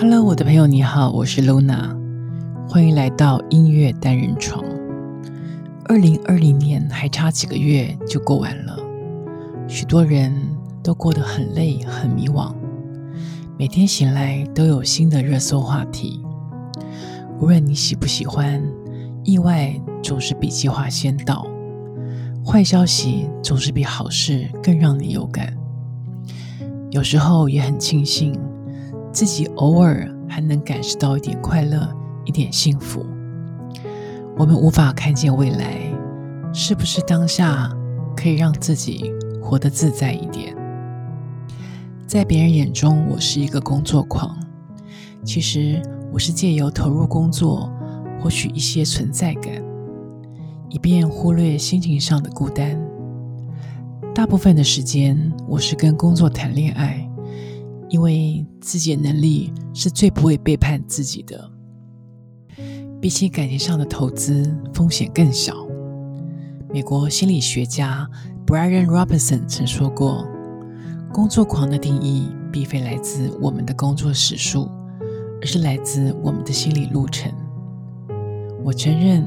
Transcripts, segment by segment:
Hello，我的朋友，你好，我是 Luna，欢迎来到音乐单人床。二零二零年还差几个月就过完了，许多人都过得很累、很迷惘，每天醒来都有新的热搜话题。无论你喜不喜欢，意外总是比计划先到，坏消息总是比好事更让你有感。有时候也很庆幸。自己偶尔还能感受到一点快乐，一点幸福。我们无法看见未来，是不是当下可以让自己活得自在一点？在别人眼中，我是一个工作狂。其实，我是借由投入工作，获取一些存在感，以便忽略心情上的孤单。大部分的时间，我是跟工作谈恋爱。因为自己的能力是最不会背叛自己的，比起感情上的投资，风险更小。美国心理学家 Brian Robinson 曾说过：“工作狂的定义，并非来自我们的工作时数，而是来自我们的心理路程。”我承认，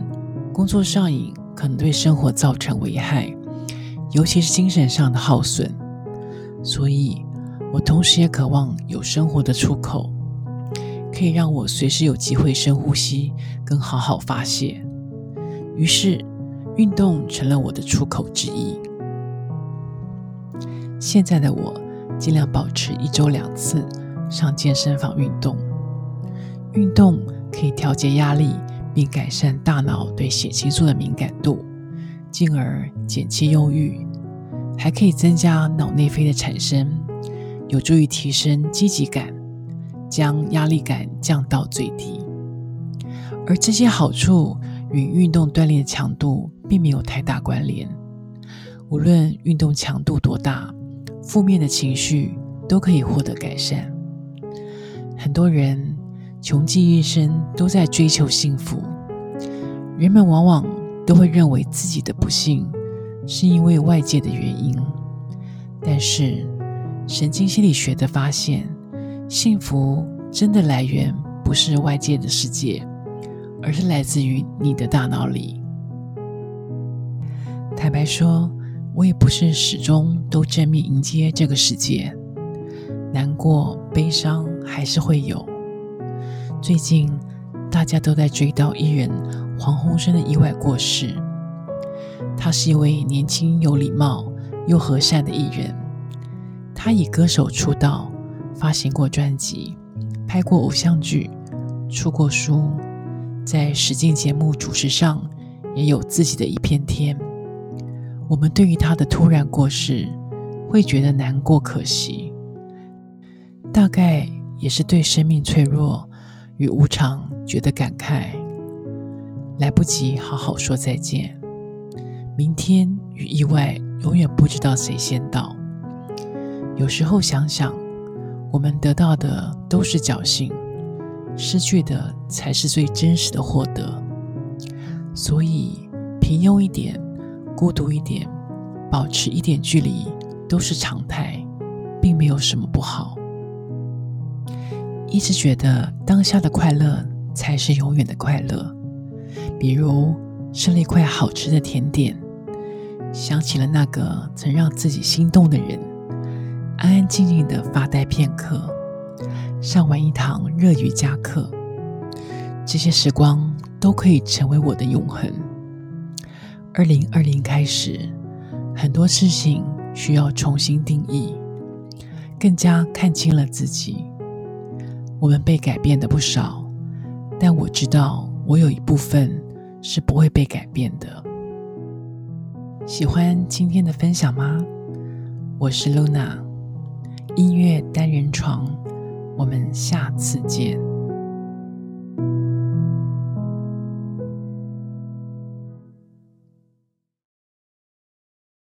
工作上瘾可能对生活造成危害，尤其是精神上的耗损，所以。我同时也渴望有生活的出口，可以让我随时有机会深呼吸，跟好好发泄。于是，运动成了我的出口之一。现在的我尽量保持一周两次上健身房运动。运动可以调节压力，并改善大脑对血清素的敏感度，进而减轻忧郁，还可以增加脑内啡的产生。有助于提升积极感，将压力感降到最低。而这些好处与运动锻炼强度并没有太大关联。无论运动强度多大，负面的情绪都可以获得改善。很多人穷尽一生都在追求幸福，人们往往都会认为自己的不幸是因为外界的原因，但是。神经心理学的发现，幸福真的来源不是外界的世界，而是来自于你的大脑里。坦白说，我也不是始终都正面迎接这个世界，难过、悲伤还是会有。最近大家都在追悼艺人黄鸿升的意外过世，他是一位年轻、有礼貌又和善的艺人。他以歌手出道，发行过专辑，拍过偶像剧，出过书，在实境节目主持上也有自己的一片天。我们对于他的突然过世，会觉得难过、可惜，大概也是对生命脆弱与无常觉得感慨，来不及好好说再见。明天与意外，永远不知道谁先到。有时候想想，我们得到的都是侥幸，失去的才是最真实的获得。所以，平庸一点，孤独一点，保持一点距离，都是常态，并没有什么不好。一直觉得当下的快乐才是永远的快乐。比如吃了一块好吃的甜点，想起了那个曾让自己心动的人。安安静静的发呆片刻，上完一堂热瑜伽课，这些时光都可以成为我的永恒。二零二零开始，很多事情需要重新定义，更加看清了自己。我们被改变的不少，但我知道我有一部分是不会被改变的。喜欢今天的分享吗？我是 Luna。音乐单人床，我们下次见。